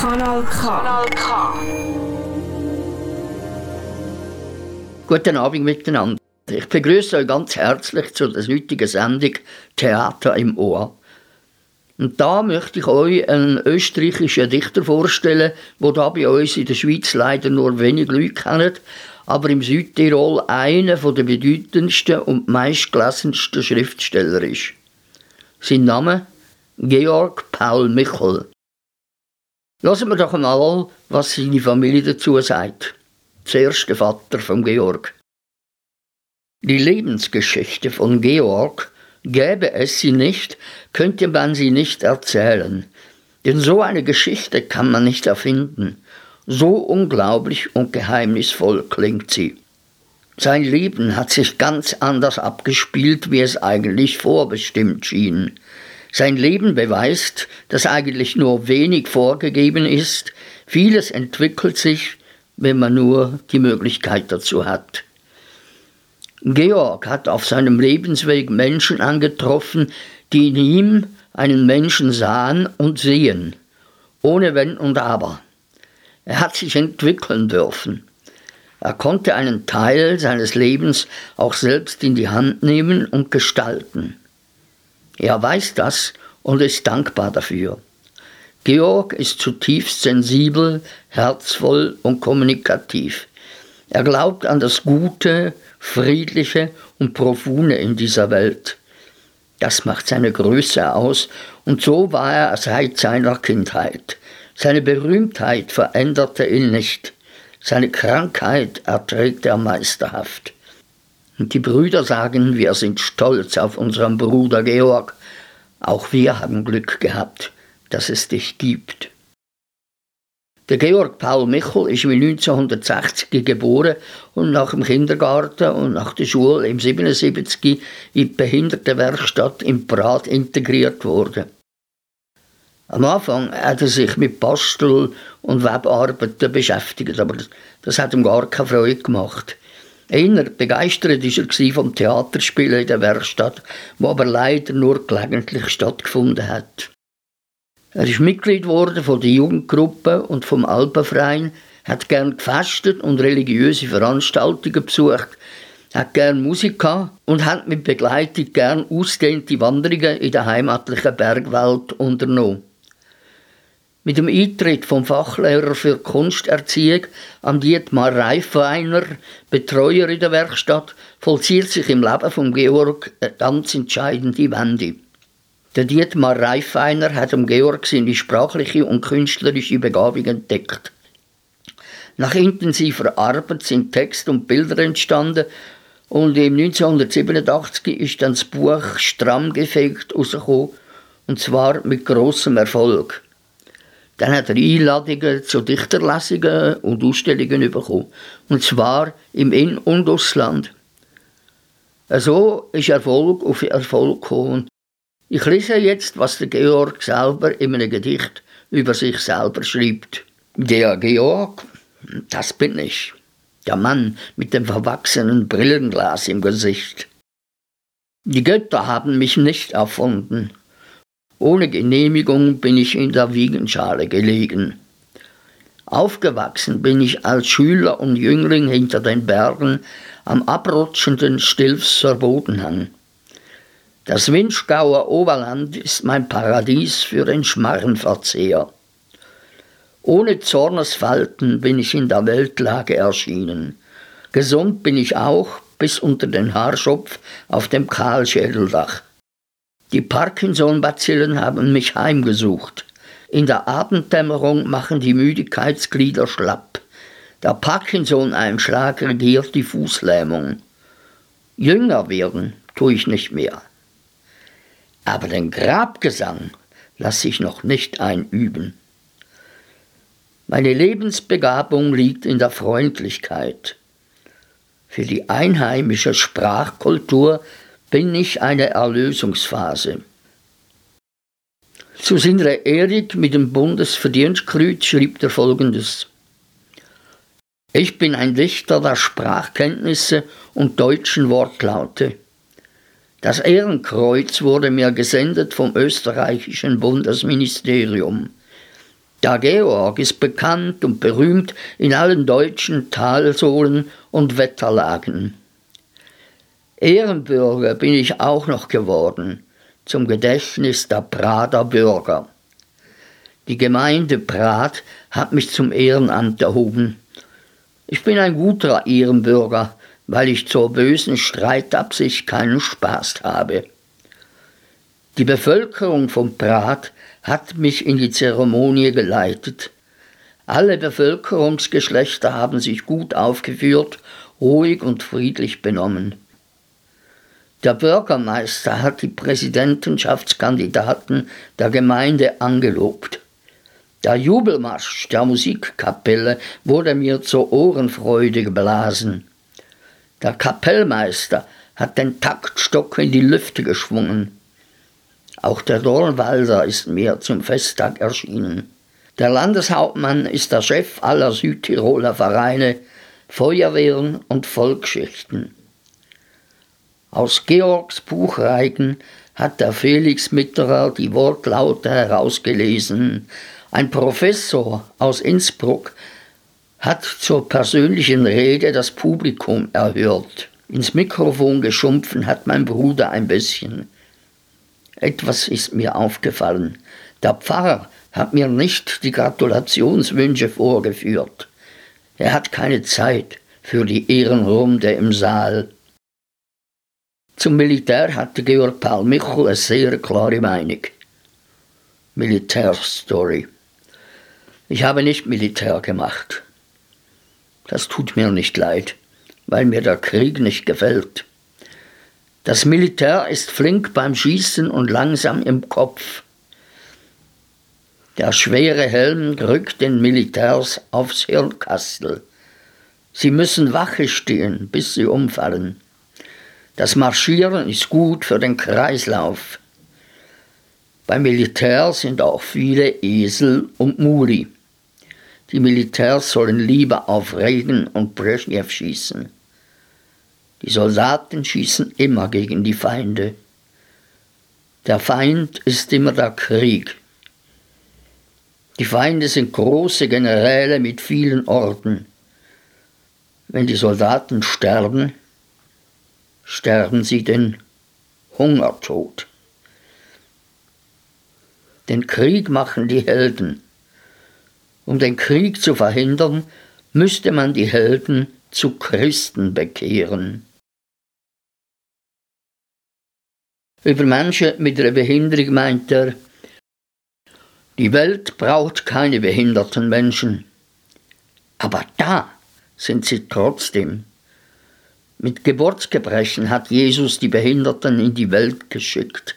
Kanal K. Kanal K. Guten Abend miteinander. Ich begrüße euch ganz herzlich zu der heutigen Sendung Theater im Ohr. Und da möchte ich euch einen österreichischen Dichter vorstellen, der da bei uns in der Schweiz leider nur wenig Leute kennen, aber im Südtirol einer der bedeutendsten und meistgelesensten Schriftsteller ist. Sein Name? Georg Paul Michel. Lassen wir doch mal, was seine Familie dazu sagt. Zuerst der Vater von Georg. Die Lebensgeschichte von Georg, gäbe es sie nicht, könnte man sie nicht erzählen. Denn so eine Geschichte kann man nicht erfinden. So unglaublich und geheimnisvoll klingt sie. Sein Leben hat sich ganz anders abgespielt, wie es eigentlich vorbestimmt schien. Sein Leben beweist, dass eigentlich nur wenig vorgegeben ist, vieles entwickelt sich, wenn man nur die Möglichkeit dazu hat. Georg hat auf seinem Lebensweg Menschen angetroffen, die in ihm einen Menschen sahen und sehen, ohne Wenn und Aber. Er hat sich entwickeln dürfen. Er konnte einen Teil seines Lebens auch selbst in die Hand nehmen und gestalten. Er weiß das und ist dankbar dafür. Georg ist zutiefst sensibel, herzvoll und kommunikativ. Er glaubt an das Gute, Friedliche und Profune in dieser Welt. Das macht seine Größe aus, und so war er seit seiner Kindheit. Seine Berühmtheit veränderte ihn nicht. Seine Krankheit erträgt er meisterhaft. Und die Brüder sagen, wir sind stolz auf unseren Bruder Georg. Auch wir haben Glück gehabt, dass es dich gibt. Der Georg Paul Michel ist 1960 geboren und nach dem Kindergarten und nach der Schule im 77 in die Behindertenwerkstatt in Prat integriert worden. Am Anfang hat er sich mit Bastel- und Webarbeiten beschäftigt, aber das hat ihm gar keine Freude gemacht. Einer begeistert war er vom Theaterspielen in der Werkstatt, wo aber leider nur gelegentlich stattgefunden hat. Er ist Mitglied worden von der Jugendgruppe und vom Alpenverein, hat gern gefestet und religiöse Veranstaltungen besucht, hat gern Musik gehabt und hat mit Begleitung gern ausgedehnte Wanderungen in der heimatlichen Bergwelt unternommen. Mit dem Eintritt vom Fachlehrer für Kunsterziehung an Dietmar Reifweiner, Betreuer in der Werkstatt, vollzieht sich im Leben von Georg eine ganz entscheidende Wende. Der Dietmar Reifweiner hat dem Georg seine sprachliche und künstlerische Begabung entdeckt. Nach intensiver Arbeit sind Text und Bilder entstanden und im 1987 ist dann das Buch Stramm gefegt rausgekommen, und zwar mit großem Erfolg. Dann hat er Einladungen zu Dichterlesungen und Ausstellungen bekommen. Und zwar im In- und Ausland. So ist Erfolg auf Erfolg gekommen. Ich lese jetzt, was der Georg selber in einem Gedicht über sich selber schreibt. Der Georg, das bin ich. Der Mann mit dem verwachsenen Brillenglas im Gesicht. Die Götter haben mich nicht erfunden. Ohne Genehmigung bin ich in der Wiegenschale gelegen. Aufgewachsen bin ich als Schüler und Jüngling hinter den Bergen am abrutschenden Stilfser Bodenhang. Das Winschgauer Oberland ist mein Paradies für den Schmarrenverzehr. Ohne Zornesfalten bin ich in der Weltlage erschienen. Gesund bin ich auch bis unter den Haarschopf auf dem Kahlschädeldach. Die Parkinson-Bazillen haben mich heimgesucht. In der Abenddämmerung machen die Müdigkeitsglieder schlapp. Der Parkinson-Einschlag regiert die Fußlähmung. Jünger werden tue ich nicht mehr. Aber den Grabgesang lasse ich noch nicht einüben. Meine Lebensbegabung liegt in der Freundlichkeit. Für die einheimische Sprachkultur bin ich eine Erlösungsphase. Zu seiner Erik mit dem Bundesverdienstkreuz schrieb er folgendes. Ich bin ein Dichter der Sprachkenntnisse und deutschen Wortlaute. Das Ehrenkreuz wurde mir gesendet vom österreichischen Bundesministerium. Der Georg ist bekannt und berühmt in allen deutschen Talsohlen und Wetterlagen. Ehrenbürger bin ich auch noch geworden, zum Gedächtnis der Prader Bürger. Die Gemeinde Prad hat mich zum Ehrenamt erhoben. Ich bin ein guter Ehrenbürger, weil ich zur bösen Streitabsicht keinen Spaß habe. Die Bevölkerung von Prad hat mich in die Zeremonie geleitet. Alle Bevölkerungsgeschlechter haben sich gut aufgeführt, ruhig und friedlich benommen. Der Bürgermeister hat die Präsidentschaftskandidaten der Gemeinde angelobt. Der Jubelmarsch der Musikkapelle wurde mir zur Ohrenfreude geblasen. Der Kapellmeister hat den Taktstock in die Lüfte geschwungen. Auch der Dornwalder ist mir zum Festtag erschienen. Der Landeshauptmann ist der Chef aller Südtiroler Vereine, Feuerwehren und Volksschichten. Aus Georgs Buchreigen hat der Felix Mitterer die Wortlaute herausgelesen. Ein Professor aus Innsbruck hat zur persönlichen Rede das Publikum erhört. Ins Mikrofon geschumpfen hat mein Bruder ein bisschen. Etwas ist mir aufgefallen. Der Pfarrer hat mir nicht die Gratulationswünsche vorgeführt. Er hat keine Zeit für die Ehrenrunde im Saal. Zum Militär hatte Georg Paul Michel eine sehr klare Meinung. Militärstory. Ich habe nicht Militär gemacht. Das tut mir nicht leid, weil mir der Krieg nicht gefällt. Das Militär ist flink beim Schießen und langsam im Kopf. Der schwere Helm drückt den Militärs aufs Hirnkastel. Sie müssen Wache stehen, bis sie umfallen. Das Marschieren ist gut für den Kreislauf. Beim Militär sind auch viele Esel und Muli. Die Militärs sollen lieber auf Regen und Brezhnev schießen. Die Soldaten schießen immer gegen die Feinde. Der Feind ist immer der Krieg. Die Feinde sind große Generäle mit vielen Orden. Wenn die Soldaten sterben, sterben sie den Hungertod. Den Krieg machen die Helden. Um den Krieg zu verhindern, müsste man die Helden zu Christen bekehren. Über Menschen mit einer Behinderung meint er, die Welt braucht keine behinderten Menschen. Aber da sind sie trotzdem. Mit Geburtsgebrechen hat Jesus die Behinderten in die Welt geschickt.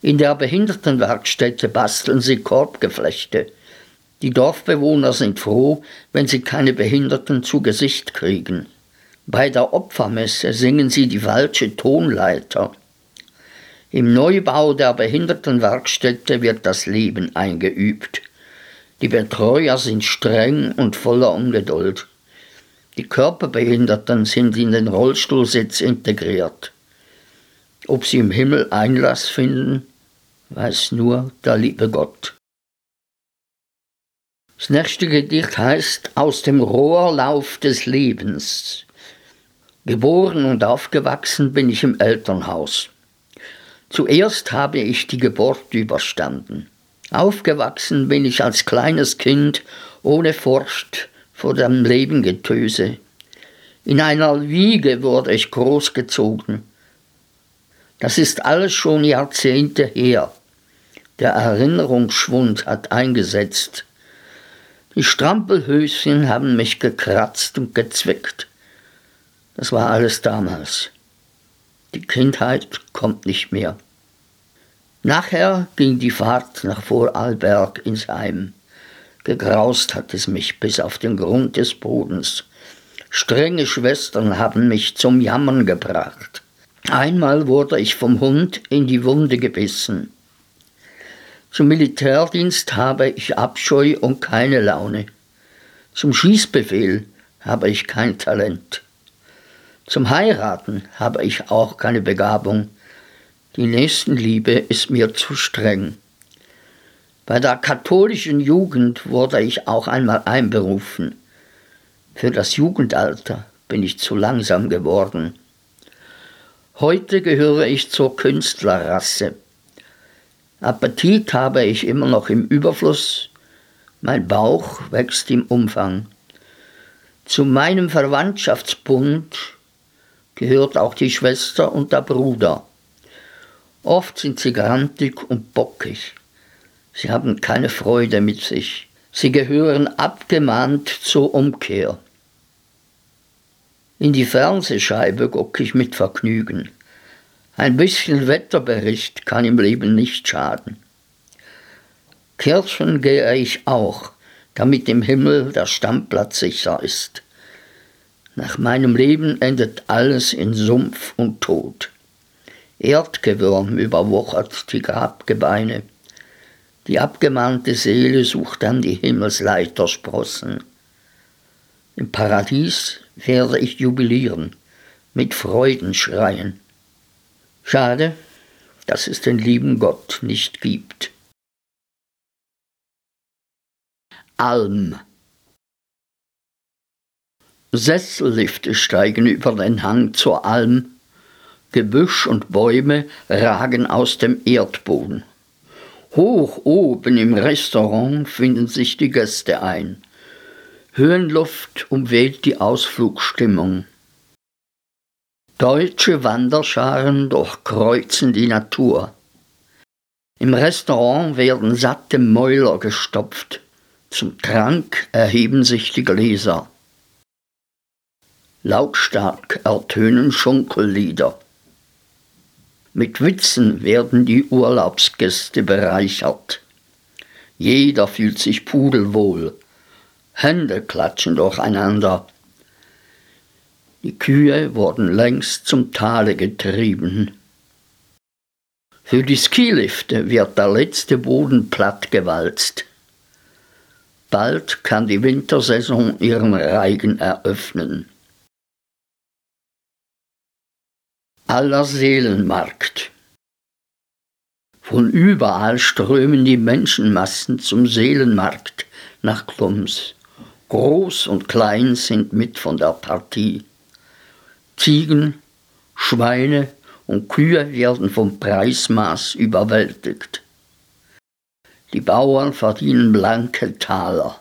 In der Behindertenwerkstätte basteln sie Korbgeflechte. Die Dorfbewohner sind froh, wenn sie keine Behinderten zu Gesicht kriegen. Bei der Opfermesse singen sie die falsche Tonleiter. Im Neubau der Behindertenwerkstätte wird das Leben eingeübt. Die Betreuer sind streng und voller Ungeduld. Die Körperbehinderten sind in den Rollstuhlsitz integriert. Ob sie im Himmel Einlass finden, weiß nur der liebe Gott. Das nächste Gedicht heißt Aus dem Rohrlauf des Lebens. Geboren und aufgewachsen bin ich im Elternhaus. Zuerst habe ich die Geburt überstanden. Aufgewachsen bin ich als kleines Kind ohne Furcht vor dem Lebengetöse. In einer Wiege wurde ich großgezogen. Das ist alles schon Jahrzehnte her. Der Erinnerungsschwund hat eingesetzt. Die Strampelhöschen haben mich gekratzt und gezwickt. Das war alles damals. Die Kindheit kommt nicht mehr. Nachher ging die Fahrt nach Vorarlberg ins Heim. Gegraust hat es mich bis auf den Grund des Bodens. Strenge Schwestern haben mich zum Jammern gebracht. Einmal wurde ich vom Hund in die Wunde gebissen. Zum Militärdienst habe ich Abscheu und keine Laune. Zum Schießbefehl habe ich kein Talent. Zum Heiraten habe ich auch keine Begabung. Die Nächstenliebe ist mir zu streng. Bei der katholischen Jugend wurde ich auch einmal einberufen. Für das Jugendalter bin ich zu langsam geworden. Heute gehöre ich zur Künstlerrasse. Appetit habe ich immer noch im Überfluss, mein Bauch wächst im Umfang. Zu meinem Verwandtschaftsbund gehört auch die Schwester und der Bruder. Oft sind sie grantig und bockig. Sie haben keine Freude mit sich. Sie gehören abgemahnt zur Umkehr. In die Fernsehscheibe gucke ich mit Vergnügen. Ein bisschen Wetterbericht kann im Leben nicht schaden. Kirchen gehe ich auch, damit im Himmel der Stammplatz sicher ist. Nach meinem Leben endet alles in Sumpf und Tod. Erdgewürm überwuchert die Grabgebeine. Die abgemahnte Seele sucht dann die Himmelsleitersprossen. Im Paradies werde ich jubilieren, mit Freuden schreien. Schade, dass es den lieben Gott nicht gibt. Alm Sessellifte steigen über den Hang zur Alm, Gebüsch und Bäume ragen aus dem Erdboden. Hoch oben im Restaurant finden sich die Gäste ein. Höhenluft umweht die Ausflugstimmung. Deutsche Wanderscharen durchkreuzen die Natur. Im Restaurant werden satte Mäuler gestopft. Zum Trank erheben sich die Gläser. Lautstark ertönen Schunkellieder. Mit Witzen werden die Urlaubsgäste bereichert. Jeder fühlt sich pudelwohl. Hände klatschen durcheinander. Die Kühe wurden längst zum Tale getrieben. Für die Skilifte wird der letzte Boden plattgewalzt. Bald kann die Wintersaison ihren Reigen eröffnen. Aller Seelenmarkt. Von überall strömen die Menschenmassen zum Seelenmarkt nach Klums. Groß und klein sind mit von der Partie. Ziegen, Schweine und Kühe werden vom Preismaß überwältigt. Die Bauern verdienen blanke Taler.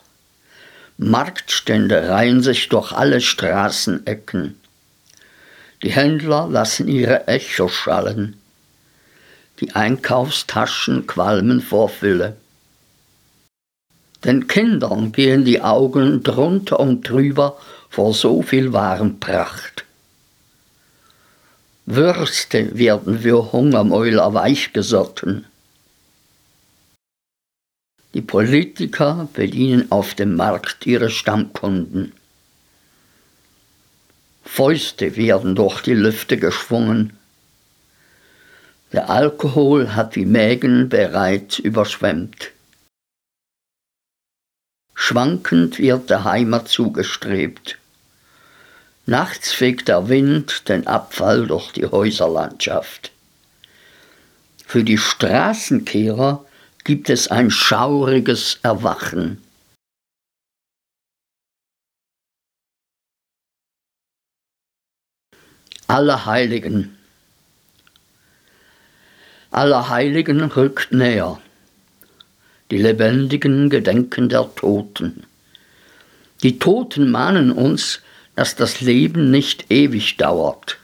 Marktstände reihen sich durch alle Straßenecken. Die Händler lassen ihre Echo schallen. Die Einkaufstaschen qualmen vor Fülle. Den Kindern gehen die Augen drunter und drüber vor so viel Warenpracht. Würste werden für Hungermäuler weichgesotten. Die Politiker bedienen auf dem Markt ihre Stammkunden. Fäuste werden durch die Lüfte geschwungen. Der Alkohol hat die Mägen bereits überschwemmt. Schwankend wird der Heimat zugestrebt. Nachts fegt der Wind den Abfall durch die Häuserlandschaft. Für die Straßenkehrer gibt es ein schauriges Erwachen. Allerheiligen. Allerheiligen rückt näher. Die Lebendigen gedenken der Toten. Die Toten mahnen uns, dass das Leben nicht ewig dauert.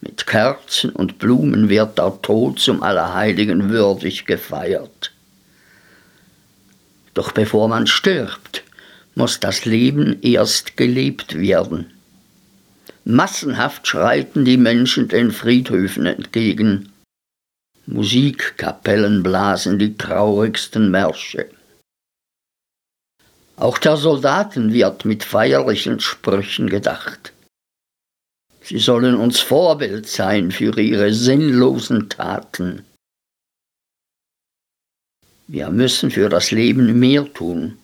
Mit Kerzen und Blumen wird der Tod zum Allerheiligen würdig gefeiert. Doch bevor man stirbt, muss das Leben erst gelebt werden. Massenhaft schreiten die Menschen den Friedhöfen entgegen. Musikkapellen blasen die traurigsten Märsche. Auch der Soldaten wird mit feierlichen Sprüchen gedacht. Sie sollen uns Vorbild sein für ihre sinnlosen Taten. Wir müssen für das Leben mehr tun,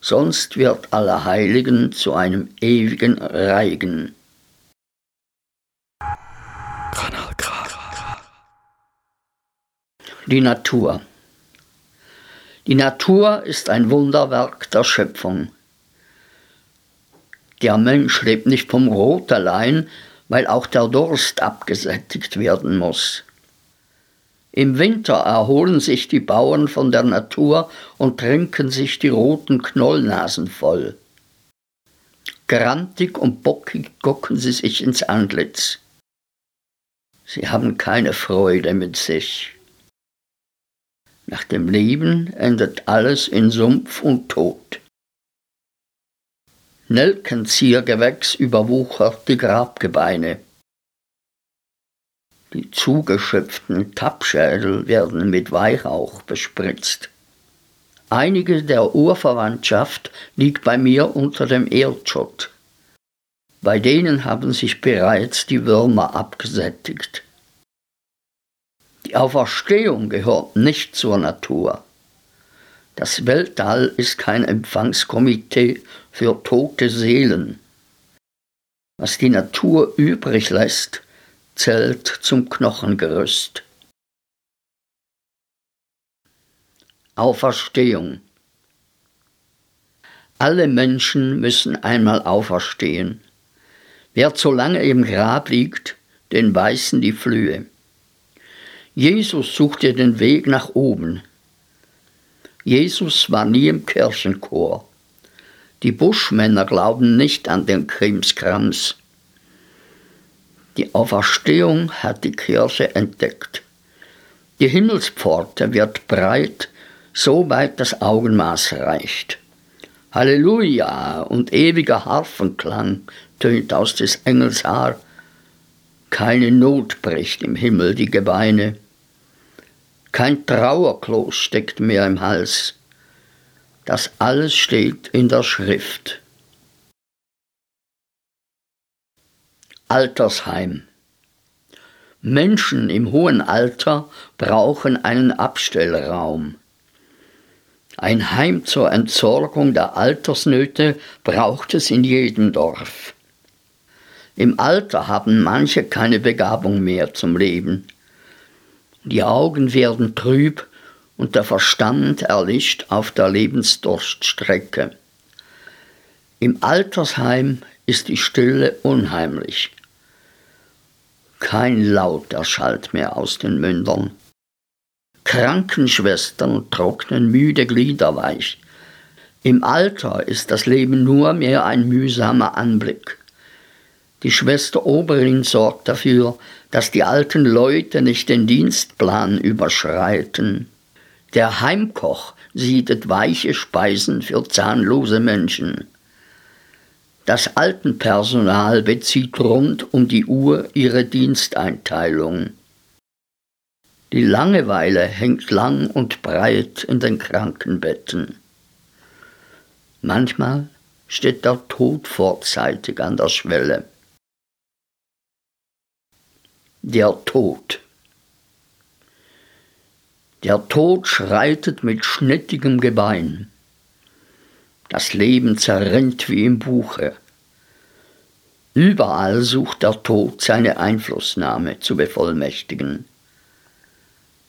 sonst wird Allerheiligen zu einem ewigen Reigen. Die Natur. Die Natur ist ein Wunderwerk der Schöpfung. Der Mensch lebt nicht vom Rot allein, weil auch der Durst abgesättigt werden muss. Im Winter erholen sich die Bauern von der Natur und trinken sich die roten Knollnasen voll. Grantig und bockig gucken sie sich ins Antlitz. Sie haben keine Freude mit sich. Nach dem Leben endet alles in Sumpf und Tod. Nelkenziergewächs überwuchert die Grabgebeine. Die zugeschöpften Tappschädel werden mit Weihrauch bespritzt. Einige der Urverwandtschaft liegt bei mir unter dem Erdschutt. Bei denen haben sich bereits die Würmer abgesättigt. Die Auferstehung gehört nicht zur Natur. Das Weltall ist kein Empfangskomitee für tote Seelen. Was die Natur übrig lässt, zählt zum Knochengerüst. Auferstehung. Alle Menschen müssen einmal auferstehen. Wer zu lange im Grab liegt, den beißen die Flühe. Jesus suchte den Weg nach oben. Jesus war nie im Kirchenchor. Die Buschmänner glauben nicht an den Krimskrams. Die Auferstehung hat die Kirche entdeckt. Die Himmelspforte wird breit so weit das Augenmaß reicht. Halleluja und ewiger Harfenklang tönt aus des Engels Haar. Keine Not bricht im Himmel die Gebeine. Kein Trauerkloß steckt mehr im Hals. Das alles steht in der Schrift. Altersheim. Menschen im hohen Alter brauchen einen Abstellraum. Ein Heim zur Entsorgung der Altersnöte braucht es in jedem Dorf. Im Alter haben manche keine Begabung mehr zum Leben. Die Augen werden trüb und der Verstand erlischt auf der Lebensdurststrecke. Im Altersheim ist die Stille unheimlich. Kein Laut erschallt mehr aus den Mündern. Krankenschwestern trocknen müde Glieder weich. Im Alter ist das Leben nur mehr ein mühsamer Anblick. Die Schwester Oberin sorgt dafür, dass die alten Leute nicht den Dienstplan überschreiten. Der Heimkoch siedet weiche Speisen für zahnlose Menschen. Das Altenpersonal bezieht rund um die Uhr ihre Diensteinteilung. Die Langeweile hängt lang und breit in den Krankenbetten. Manchmal steht der Tod vorzeitig an der Schwelle. Der Tod. Der Tod schreitet mit schnittigem Gebein. Das Leben zerrinnt wie im Buche. Überall sucht der Tod seine Einflussnahme zu bevollmächtigen.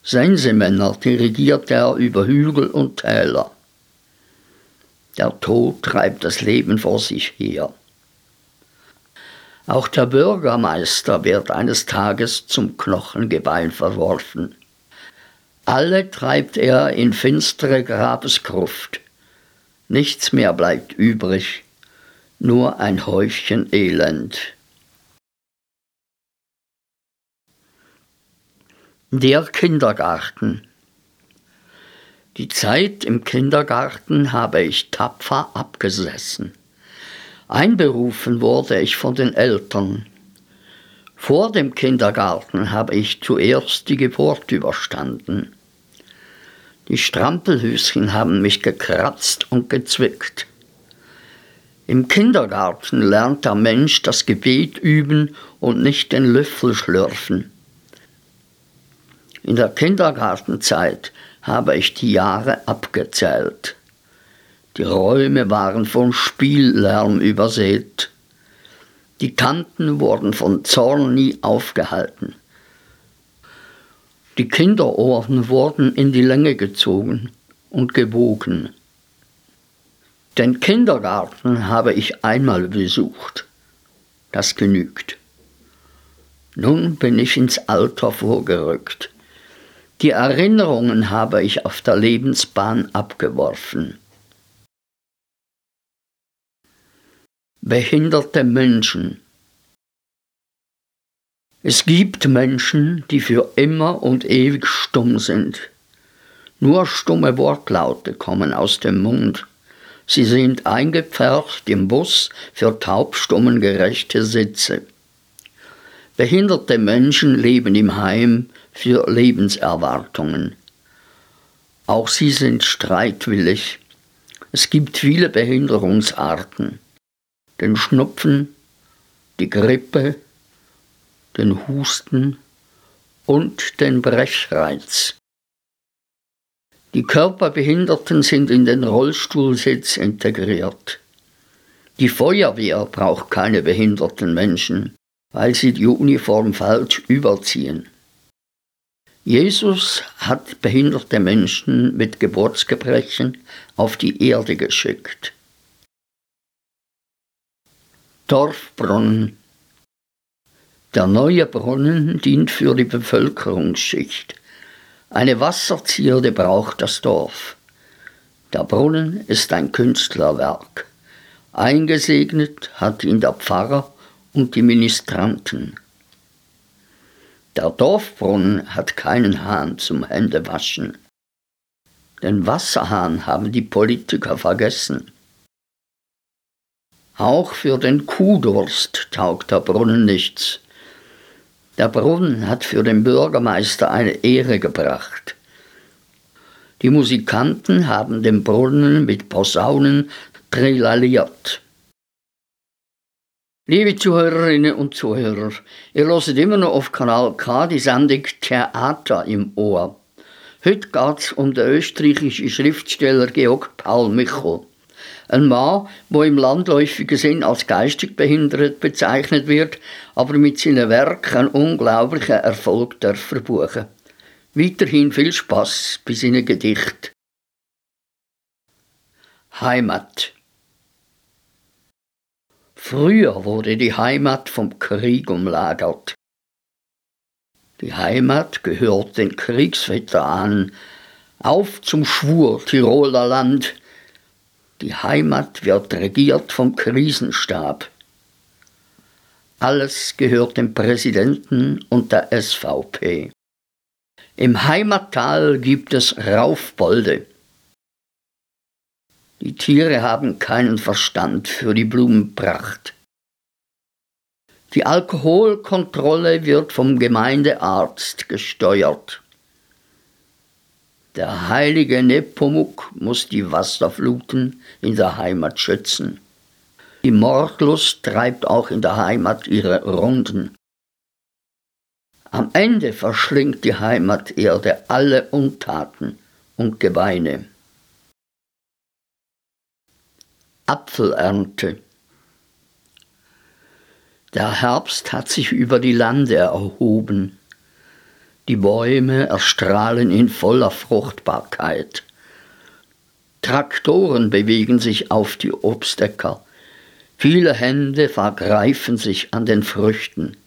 Sensemänner dirigiert er über Hügel und Täler. Der Tod treibt das Leben vor sich her. Auch der Bürgermeister wird eines Tages zum Knochengebein verworfen. Alle treibt er in finstere Grabesgruft. Nichts mehr bleibt übrig, nur ein Häufchen Elend. Der Kindergarten. Die Zeit im Kindergarten habe ich tapfer abgesessen. Einberufen wurde ich von den Eltern. Vor dem Kindergarten habe ich zuerst die Geburt überstanden. Die Strampelhüschen haben mich gekratzt und gezwickt. Im Kindergarten lernt der Mensch das Gebet üben und nicht den Löffel schlürfen. In der Kindergartenzeit habe ich die Jahre abgezählt. Die Räume waren von Spiellärm übersät. Die Tanten wurden von Zorn nie aufgehalten. Die Kinderohren wurden in die Länge gezogen und gewogen. Den Kindergarten habe ich einmal besucht. Das genügt. Nun bin ich ins Alter vorgerückt. Die Erinnerungen habe ich auf der Lebensbahn abgeworfen. Behinderte Menschen. Es gibt Menschen, die für immer und ewig stumm sind. Nur stumme Wortlaute kommen aus dem Mund. Sie sind eingepfercht im Bus für taubstummen gerechte Sitze. Behinderte Menschen leben im Heim für Lebenserwartungen. Auch sie sind streitwillig. Es gibt viele Behinderungsarten. Den Schnupfen, die Grippe, den Husten und den Brechreiz. Die Körperbehinderten sind in den Rollstuhlsitz integriert. Die Feuerwehr braucht keine behinderten Menschen, weil sie die Uniform falsch überziehen. Jesus hat behinderte Menschen mit Geburtsgebrechen auf die Erde geschickt. Dorfbrunnen. Der neue Brunnen dient für die Bevölkerungsschicht. Eine Wasserzierde braucht das Dorf. Der Brunnen ist ein Künstlerwerk. Eingesegnet hat ihn der Pfarrer und die Ministranten. Der Dorfbrunnen hat keinen Hahn zum Händewaschen. Den Wasserhahn haben die Politiker vergessen. Auch für den Kuhdurst taugt der Brunnen nichts. Der Brunnen hat für den Bürgermeister eine Ehre gebracht. Die Musikanten haben den Brunnen mit Posaunen trillalliert. Liebe Zuhörerinnen und Zuhörer, ihr hört immer noch auf Kanal K die Sendung Theater im Ohr. Heute geht es um den österreichischen Schriftsteller Georg Paul Michel. Ein Mann, der im landläufigen Sinn als geistig behindert bezeichnet wird, aber mit seinen Werken einen unglaublichen Erfolg darf verbuchen. Weiterhin viel Spaß bei seinen Gedichten. Heimat Früher wurde die Heimat vom Krieg umlagert. Die Heimat gehört den Kriegsveteranen. Auf zum Schwur, Tiroler Land, die Heimat wird regiert vom Krisenstab. Alles gehört dem Präsidenten und der SVP. Im Heimattal gibt es Raufbolde. Die Tiere haben keinen Verstand für die Blumenpracht. Die Alkoholkontrolle wird vom Gemeindearzt gesteuert. Der heilige Nepomuk muss die Wasserfluten in der Heimat schützen. Die Mordlust treibt auch in der Heimat ihre Runden. Am Ende verschlingt die Heimaterde alle Untaten und Gebeine. Apfelernte. Der Herbst hat sich über die Lande erhoben. Die Bäume erstrahlen in voller Fruchtbarkeit. Traktoren bewegen sich auf die Obstäcker. Viele Hände vergreifen sich an den Früchten.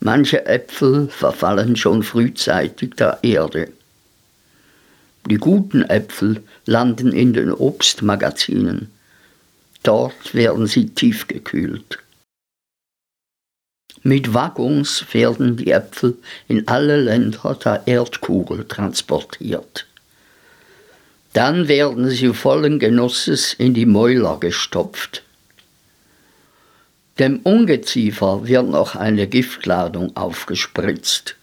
Manche Äpfel verfallen schon frühzeitig der Erde. Die guten Äpfel landen in den Obstmagazinen. Dort werden sie tiefgekühlt. Mit Waggons werden die Äpfel in alle Länder der Erdkugel transportiert. Dann werden sie vollen Genusses in die Mäuler gestopft. Dem Ungeziefer wird noch eine Giftladung aufgespritzt.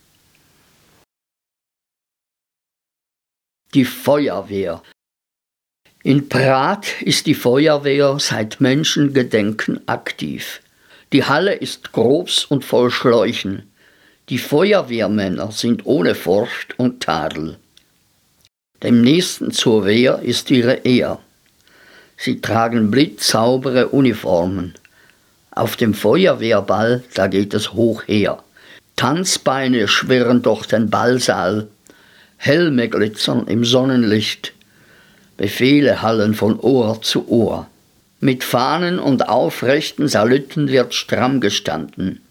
Die Feuerwehr. In Prat ist die Feuerwehr seit Menschengedenken aktiv. Die Halle ist groß und voll Schläuchen. Die Feuerwehrmänner sind ohne Furcht und Tadel. Dem Nächsten zur Wehr ist ihre Ehr. Sie tragen blitzsaubere Uniformen. Auf dem Feuerwehrball, da geht es hoch her. Tanzbeine schwirren durch den Ballsaal, Helme glitzern im Sonnenlicht, Befehle hallen von Ohr zu Ohr. Mit Fahnen und aufrechten Salüten wird stramm gestanden.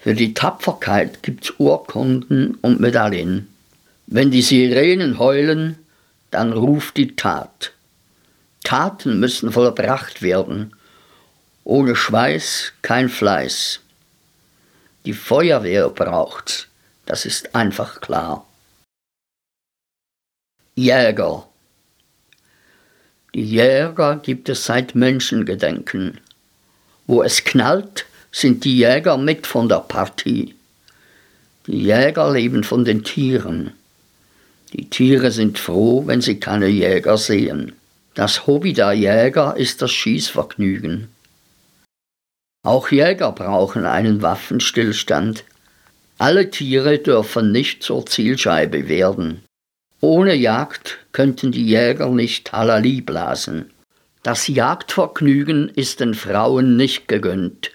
Für die Tapferkeit gibt's Urkunden und Medaillen. Wenn die Sirenen heulen, dann ruft die Tat. Taten müssen vollbracht werden. Ohne Schweiß kein Fleiß. Die Feuerwehr braucht's, das ist einfach klar. Jäger. Die Jäger gibt es seit Menschengedenken. Wo es knallt, sind die Jäger mit von der Partie. Die Jäger leben von den Tieren. Die Tiere sind froh, wenn sie keine Jäger sehen. Das Hobby der Jäger ist das Schießvergnügen. Auch Jäger brauchen einen Waffenstillstand. Alle Tiere dürfen nicht zur Zielscheibe werden. Ohne Jagd könnten die Jäger nicht Halali blasen. Das Jagdvergnügen ist den Frauen nicht gegönnt.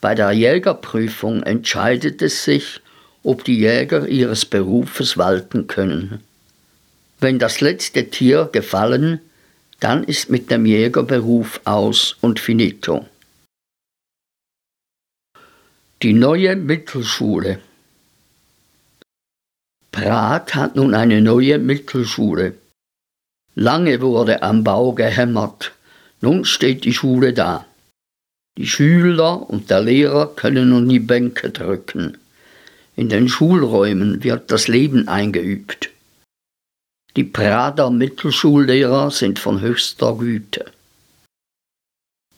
Bei der Jägerprüfung entscheidet es sich, ob die Jäger ihres Berufes walten können. Wenn das letzte Tier gefallen, dann ist mit dem Jägerberuf aus und finito. Die neue Mittelschule. Prat hat nun eine neue Mittelschule. Lange wurde am Bau gehämmert, nun steht die Schule da. Die Schüler und der Lehrer können nun die Bänke drücken. In den Schulräumen wird das Leben eingeübt. Die Prader Mittelschullehrer sind von höchster Güte.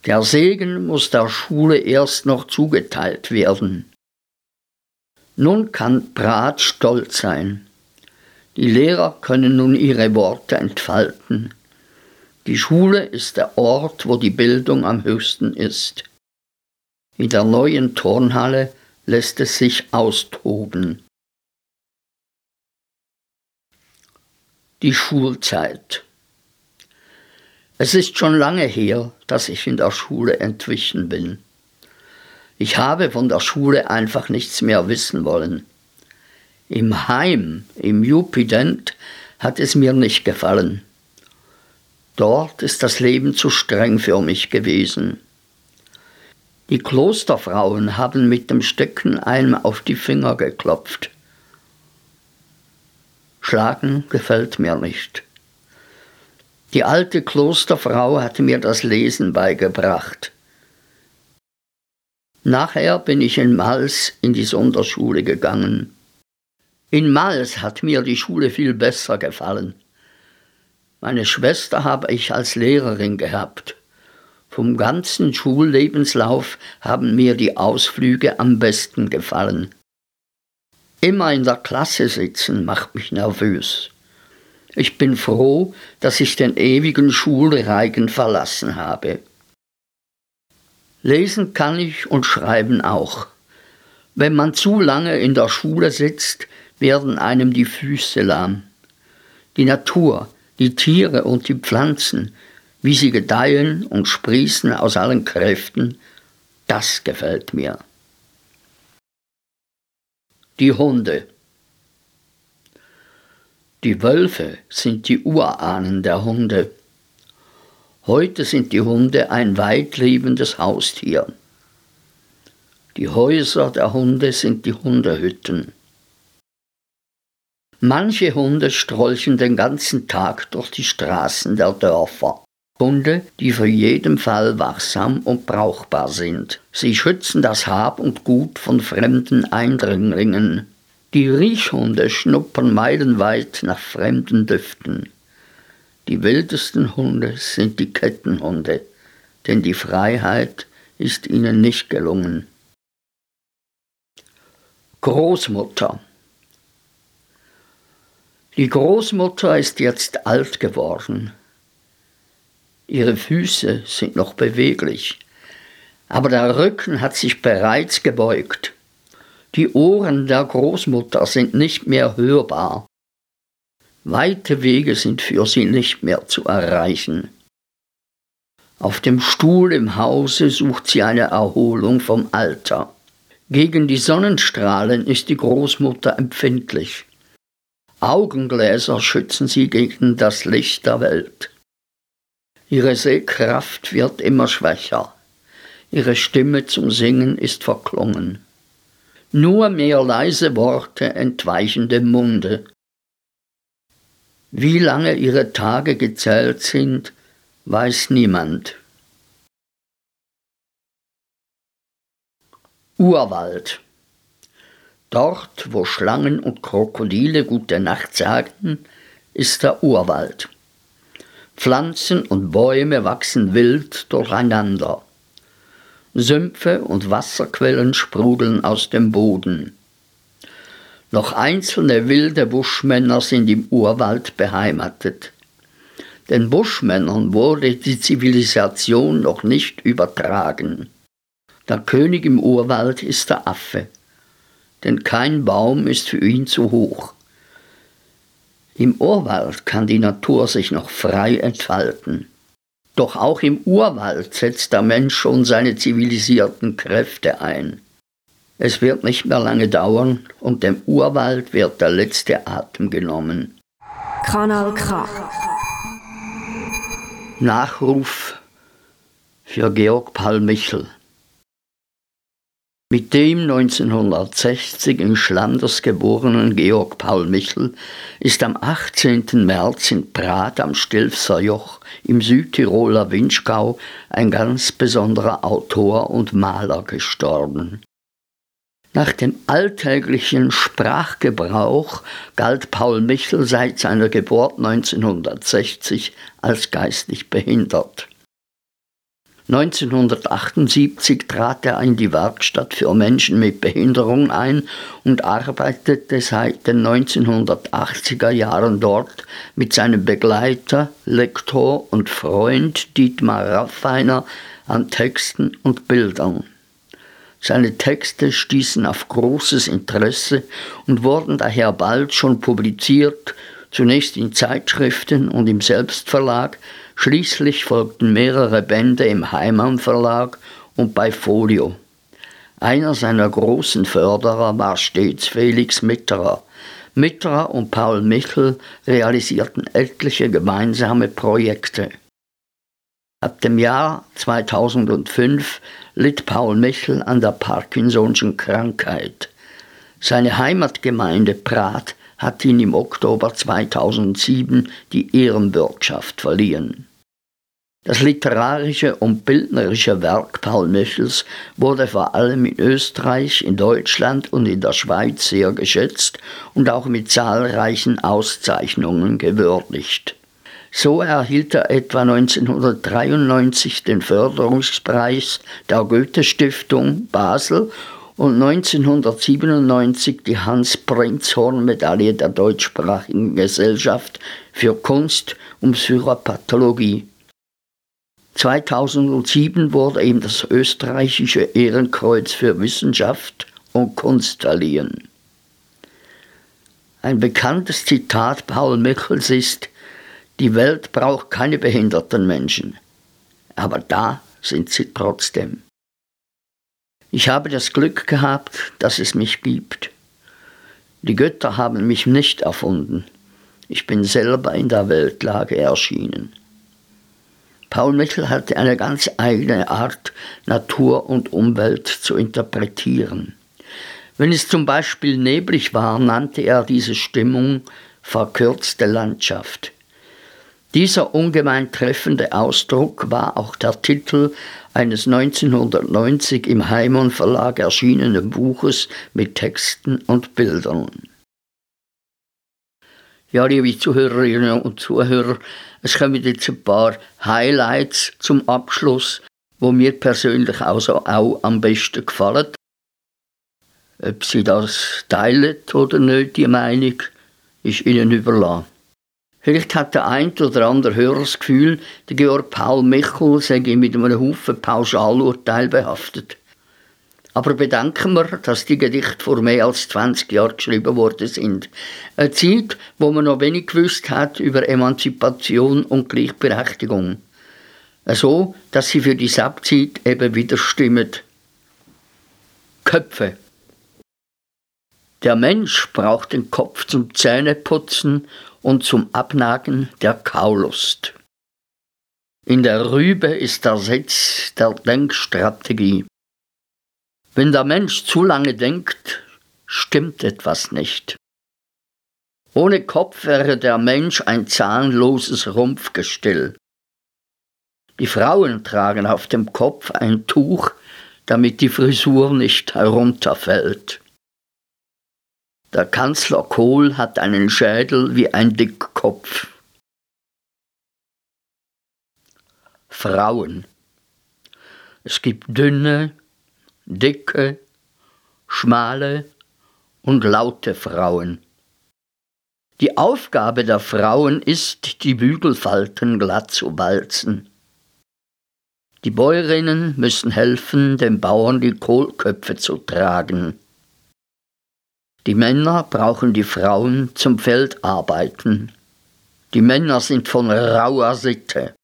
Der Segen muss der Schule erst noch zugeteilt werden. Nun kann Prat stolz sein. Die Lehrer können nun ihre Worte entfalten. Die Schule ist der Ort, wo die Bildung am höchsten ist. In der neuen Turnhalle lässt es sich austoben. Die Schulzeit. Es ist schon lange her, dass ich in der Schule entwichen bin. Ich habe von der Schule einfach nichts mehr wissen wollen. Im Heim, im Jupident, hat es mir nicht gefallen. Dort ist das Leben zu streng für mich gewesen. Die Klosterfrauen haben mit dem Stecken einem auf die Finger geklopft. Schlagen gefällt mir nicht. Die alte Klosterfrau hatte mir das Lesen beigebracht. Nachher bin ich in Mals in die Sonderschule gegangen. In Mals hat mir die Schule viel besser gefallen. Meine Schwester habe ich als Lehrerin gehabt. Vom ganzen Schullebenslauf haben mir die Ausflüge am besten gefallen. Immer in der Klasse sitzen macht mich nervös. Ich bin froh, dass ich den ewigen Schulreigen verlassen habe. Lesen kann ich und schreiben auch. Wenn man zu lange in der Schule sitzt, werden einem die Füße lahm. Die Natur, die Tiere und die Pflanzen, wie sie gedeihen und sprießen aus allen Kräften, das gefällt mir. Die Hunde. Die Wölfe sind die Urahnen der Hunde. Heute sind die Hunde ein weitlebendes Haustier. Die Häuser der Hunde sind die Hundehütten. Manche Hunde strolchen den ganzen Tag durch die Straßen der Dörfer. Hunde, die für jeden Fall wachsam und brauchbar sind. Sie schützen das Hab und Gut von fremden Eindringlingen. Die Riechhunde schnuppern meilenweit nach fremden Düften. Die wildesten Hunde sind die Kettenhunde, denn die Freiheit ist ihnen nicht gelungen. Großmutter Die Großmutter ist jetzt alt geworden. Ihre Füße sind noch beweglich, aber der Rücken hat sich bereits gebeugt. Die Ohren der Großmutter sind nicht mehr hörbar. Weite Wege sind für sie nicht mehr zu erreichen. Auf dem Stuhl im Hause sucht sie eine Erholung vom Alter. Gegen die Sonnenstrahlen ist die Großmutter empfindlich. Augengläser schützen sie gegen das Licht der Welt. Ihre Sehkraft wird immer schwächer. Ihre Stimme zum Singen ist verklungen. Nur mehr leise Worte entweichen dem Munde. Wie lange ihre Tage gezählt sind, weiß niemand. Urwald. Dort, wo Schlangen und Krokodile gute Nacht sagen, ist der Urwald. Pflanzen und Bäume wachsen wild durcheinander. Sümpfe und Wasserquellen sprudeln aus dem Boden. Noch einzelne wilde Buschmänner sind im Urwald beheimatet. Den Buschmännern wurde die Zivilisation noch nicht übertragen. Der König im Urwald ist der Affe, denn kein Baum ist für ihn zu hoch. Im Urwald kann die Natur sich noch frei entfalten. Doch auch im Urwald setzt der Mensch schon seine zivilisierten Kräfte ein. Es wird nicht mehr lange dauern und dem Urwald wird der letzte Atem genommen. Kanal K. Nachruf für Georg Paul Michel. Mit dem 1960 in Schlanders geborenen Georg Paul Michel ist am 18. März in Prat am Stilfser Joch im Südtiroler Winschgau ein ganz besonderer Autor und Maler gestorben. Nach dem alltäglichen Sprachgebrauch galt Paul Michel seit seiner Geburt 1960 als geistig behindert. 1978 trat er in die Werkstatt für Menschen mit Behinderung ein und arbeitete seit den 1980er Jahren dort mit seinem Begleiter, Lektor und Freund Dietmar Raffiner an Texten und Bildern. Seine Texte stießen auf großes Interesse und wurden daher bald schon publiziert, zunächst in Zeitschriften und im Selbstverlag, Schließlich folgten mehrere Bände im Heimann Verlag und bei Folio. Einer seiner großen Förderer war stets Felix Mitterer. Mitterer und Paul Michel realisierten etliche gemeinsame Projekte. Ab dem Jahr 2005 litt Paul Michel an der Parkinson'schen Krankheit. Seine Heimatgemeinde Prat hat ihn im Oktober 2007 die Ehrenbürgschaft verliehen. Das literarische und bildnerische Werk Paul Michels wurde vor allem in Österreich, in Deutschland und in der Schweiz sehr geschätzt und auch mit zahlreichen Auszeichnungen gewürdigt. So erhielt er etwa 1993 den Förderungspreis der Goethe-Stiftung Basel und 1997 die Hans-Prinzhorn-Medaille der deutschsprachigen Gesellschaft für Kunst und Psychopathologie. 2007 wurde ihm das österreichische Ehrenkreuz für Wissenschaft und Kunst verliehen. Ein bekanntes Zitat Paul Michels ist, die Welt braucht keine behinderten Menschen, aber da sind sie trotzdem. Ich habe das Glück gehabt, dass es mich gibt. Die Götter haben mich nicht erfunden. Ich bin selber in der Weltlage erschienen. Paul Michel hatte eine ganz eigene Art, Natur und Umwelt zu interpretieren. Wenn es zum Beispiel neblig war, nannte er diese Stimmung verkürzte Landschaft. Dieser ungemein treffende Ausdruck war auch der Titel eines 1990 im Heimon Verlag erschienenen Buches mit Texten und Bildern. Ja, liebe Zuhörerinnen und Zuhörer, es kommen jetzt ein paar Highlights zum Abschluss, wo mir persönlich also auch am besten gefallen. Ob Sie das teilen oder nicht, die Meinung, ist Ihnen überlassen. Vielleicht hat der ein oder andere Hörer das Gefühl, der Georg Paul Michel sei mit einem Haufen Pauschalurteil behaftet. Aber bedenken wir, dass die Gedichte vor mehr als 20 Jahren geschrieben worden sind. Eine Zeit, wo man noch wenig gewusst hat über Emanzipation und Gleichberechtigung. So, dass sie für die Sabzeit eben wieder stimmen. Köpfe. Der Mensch braucht den Kopf zum Zähneputzen und zum Abnagen der Kaulust. In der Rübe ist der Sitz der Denkstrategie. Wenn der Mensch zu lange denkt, stimmt etwas nicht. Ohne Kopf wäre der Mensch ein zahnloses Rumpfgestill. Die Frauen tragen auf dem Kopf ein Tuch, damit die Frisur nicht herunterfällt. Der Kanzler Kohl hat einen Schädel wie ein Dickkopf. Frauen. Es gibt dünne, dicke, schmale und laute Frauen. Die Aufgabe der Frauen ist, die Bügelfalten glatt zu walzen. Die Bäuerinnen müssen helfen, den Bauern die Kohlköpfe zu tragen. Die Männer brauchen die Frauen zum Feldarbeiten. Die Männer sind von rauer Sitte.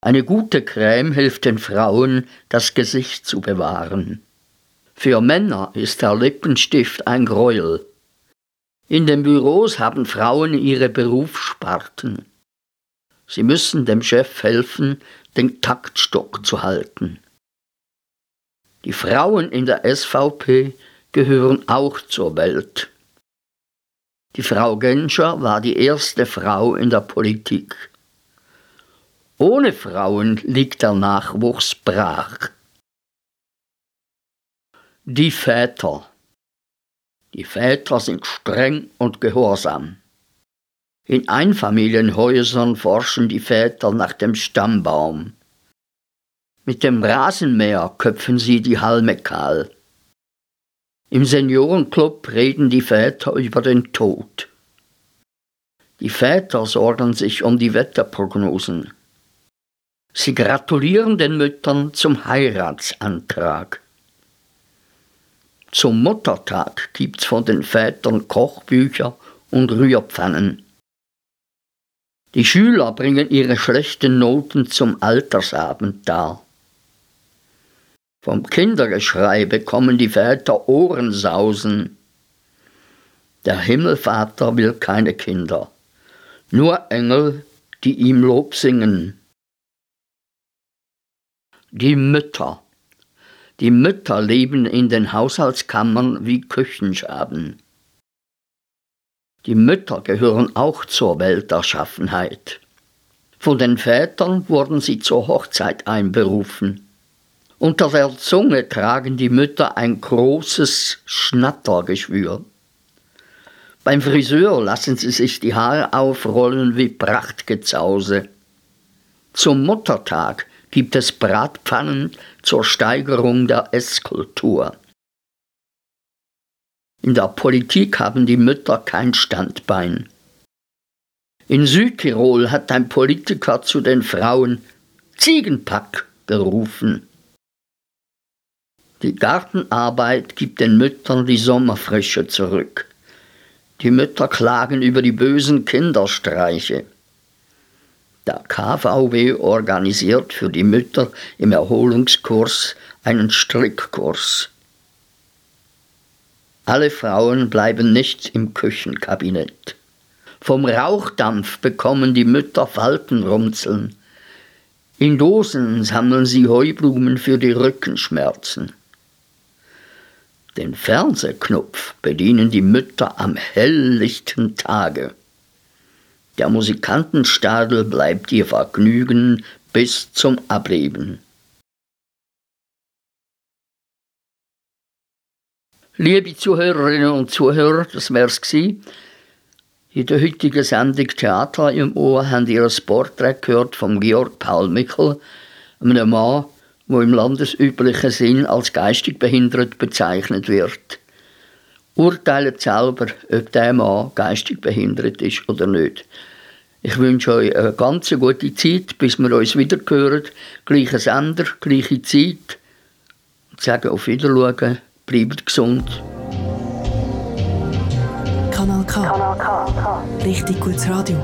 Eine gute Creme hilft den Frauen, das Gesicht zu bewahren. Für Männer ist der Lippenstift ein Gräuel. In den Büros haben Frauen ihre Berufssparten. Sie müssen dem Chef helfen, den Taktstock zu halten. Die Frauen in der SVP gehören auch zur Welt. Die Frau Genscher war die erste Frau in der Politik. Ohne Frauen liegt der Nachwuchs brach. Die Väter. Die Väter sind streng und gehorsam. In Einfamilienhäusern forschen die Väter nach dem Stammbaum. Mit dem Rasenmäher köpfen sie die Halme kahl. Im Seniorenclub reden die Väter über den Tod. Die Väter sorgen sich um die Wetterprognosen. Sie gratulieren den Müttern zum Heiratsantrag. Zum Muttertag gibt's von den Vätern Kochbücher und Rührpfannen. Die Schüler bringen ihre schlechten Noten zum Altersabend dar. Vom Kindergeschrei bekommen die Väter Ohrensausen. Der Himmelvater will keine Kinder, nur Engel, die ihm Lob singen. Die Mütter. Die Mütter leben in den Haushaltskammern wie Küchenschaben. Die Mütter gehören auch zur Welterschaffenheit. Von den Vätern wurden sie zur Hochzeit einberufen. Unter der Zunge tragen die Mütter ein großes Schnattergeschwür. Beim Friseur lassen sie sich die Haare aufrollen wie Prachtgezause. Zum Muttertag gibt es Bratpfannen zur Steigerung der Esskultur. In der Politik haben die Mütter kein Standbein. In Südtirol hat ein Politiker zu den Frauen Ziegenpack gerufen. Die Gartenarbeit gibt den Müttern die Sommerfrische zurück. Die Mütter klagen über die bösen Kinderstreiche. Der KVW organisiert für die Mütter im Erholungskurs einen Strickkurs. Alle Frauen bleiben nicht im Küchenkabinett. Vom Rauchdampf bekommen die Mütter Faltenrunzeln. In Dosen sammeln sie Heublumen für die Rückenschmerzen. Den Fernsehknopf bedienen die Mütter am helllichten Tage. Der Musikantenstadel bleibt ihr Vergnügen bis zum Ableben. Liebe Zuhörerinnen und Zuhörer, das wär's gsi. In der heutigen Sendung Theater im Ohr haben ihr ein Porträt gehört von Georg Paul Mickel, einem Mann, wo im landesüblichen Sinn als geistig behindert bezeichnet wird. Urteilen selber, ob der Mann geistig behindert ist oder nicht. Ich wünsche euch eine ganz gute Zeit, bis wir uns wieder hören. Gleicher Sender, gleiche Zeit. Und sage auf Wiedersehen, bleibt gesund. Kanal K. Kanal K. Richtig gutes Radio.